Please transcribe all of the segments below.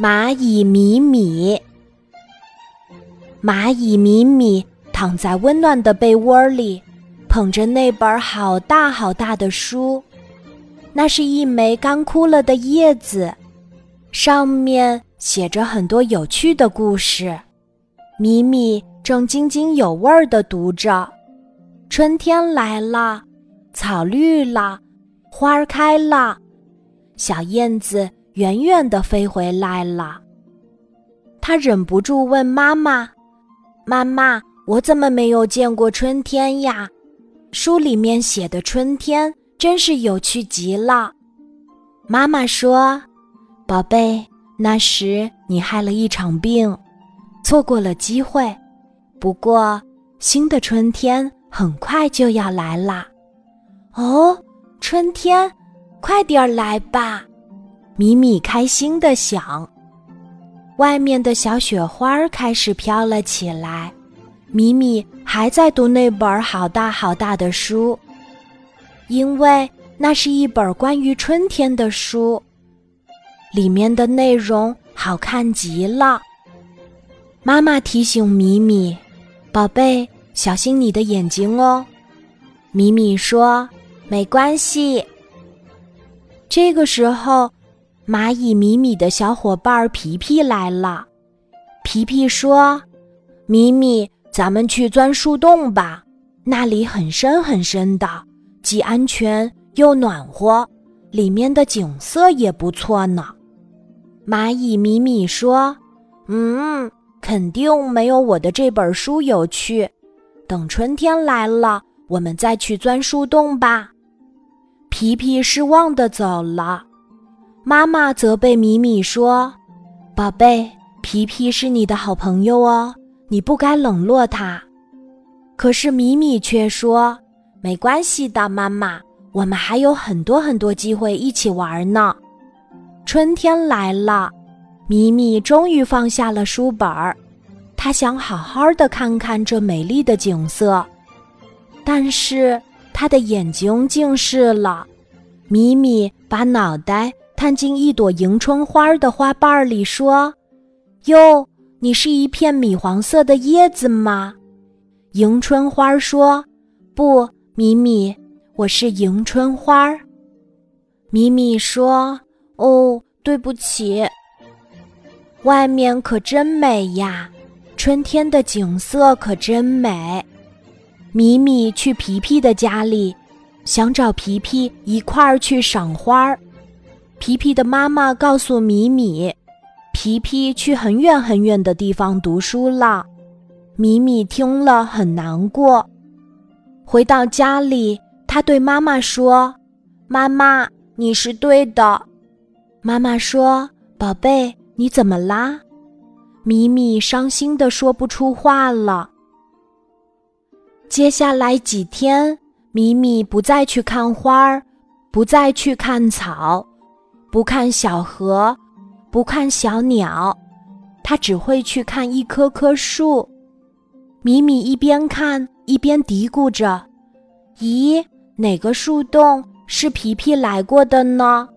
蚂蚁米米，蚂蚁米米躺在温暖的被窝里，捧着那本好大好大的书，那是一枚干枯了的叶子，上面写着很多有趣的故事。米米正津津有味地读着：“春天来了，草绿了，花儿开了，小燕子。”远远的飞回来了，他忍不住问妈妈：“妈妈，我怎么没有见过春天呀？书里面写的春天真是有趣极了。”妈妈说：“宝贝，那时你害了一场病，错过了机会。不过，新的春天很快就要来啦。哦，春天，快点来吧！”米米开心的想：“外面的小雪花开始飘了起来。”米米还在读那本好大好大的书，因为那是一本关于春天的书，里面的内容好看极了。妈妈提醒米米：“宝贝，小心你的眼睛哦。”米米说：“没关系。”这个时候。蚂蚁米米的小伙伴皮皮来了。皮皮说：“米米，咱们去钻树洞吧，那里很深很深的，既安全又暖和，里面的景色也不错呢。”蚂蚁米米说：“嗯，肯定没有我的这本书有趣。等春天来了，我们再去钻树洞吧。”皮皮失望的走了。妈妈责备米米说：“宝贝，皮皮是你的好朋友哦，你不该冷落他。”可是米米却说：“没关系的，妈妈，我们还有很多很多机会一起玩呢。”春天来了，米米终于放下了书本儿，他想好好的看看这美丽的景色，但是他的眼睛近视了。米米把脑袋。探进一朵迎春花的花瓣里，说：“哟，你是一片米黄色的叶子吗？”迎春花说：“不，米米，我是迎春花。”米米说：“哦，对不起。”外面可真美呀，春天的景色可真美。米米去皮皮的家里，想找皮皮一块儿去赏花儿。皮皮的妈妈告诉米米，皮皮去很远很远的地方读书了。米米听了很难过。回到家里，他对妈妈说：“妈妈，你是对的。”妈妈说：“宝贝，你怎么啦？”米米伤心的说不出话了。接下来几天，米米不再去看花儿，不再去看草。不看小河，不看小鸟，他只会去看一棵棵树。米米一边看一边嘀咕着：“咦，哪个树洞是皮皮来过的呢？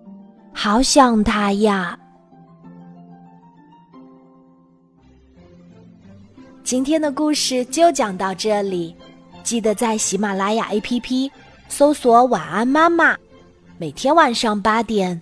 好想他呀！”今天的故事就讲到这里，记得在喜马拉雅 APP 搜索“晚安妈妈”，每天晚上八点。